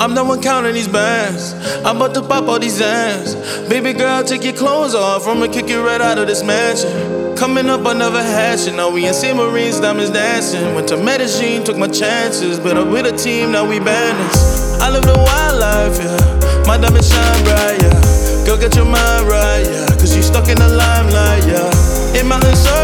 I'm the one counting these bands. I'm about to pop all these ass. Baby girl, take your clothes off. I'ma kick you right out of this mansion. Coming up, I never had you. Now we in St. Marines, diamonds dancing. Went to Medellin, took my chances. But I'm with a team, now we bandits. I live the wildlife, yeah. My diamonds shine bright, yeah. Girl, get your mind right, yeah. Cause you stuck in the limelight, yeah. In my inside.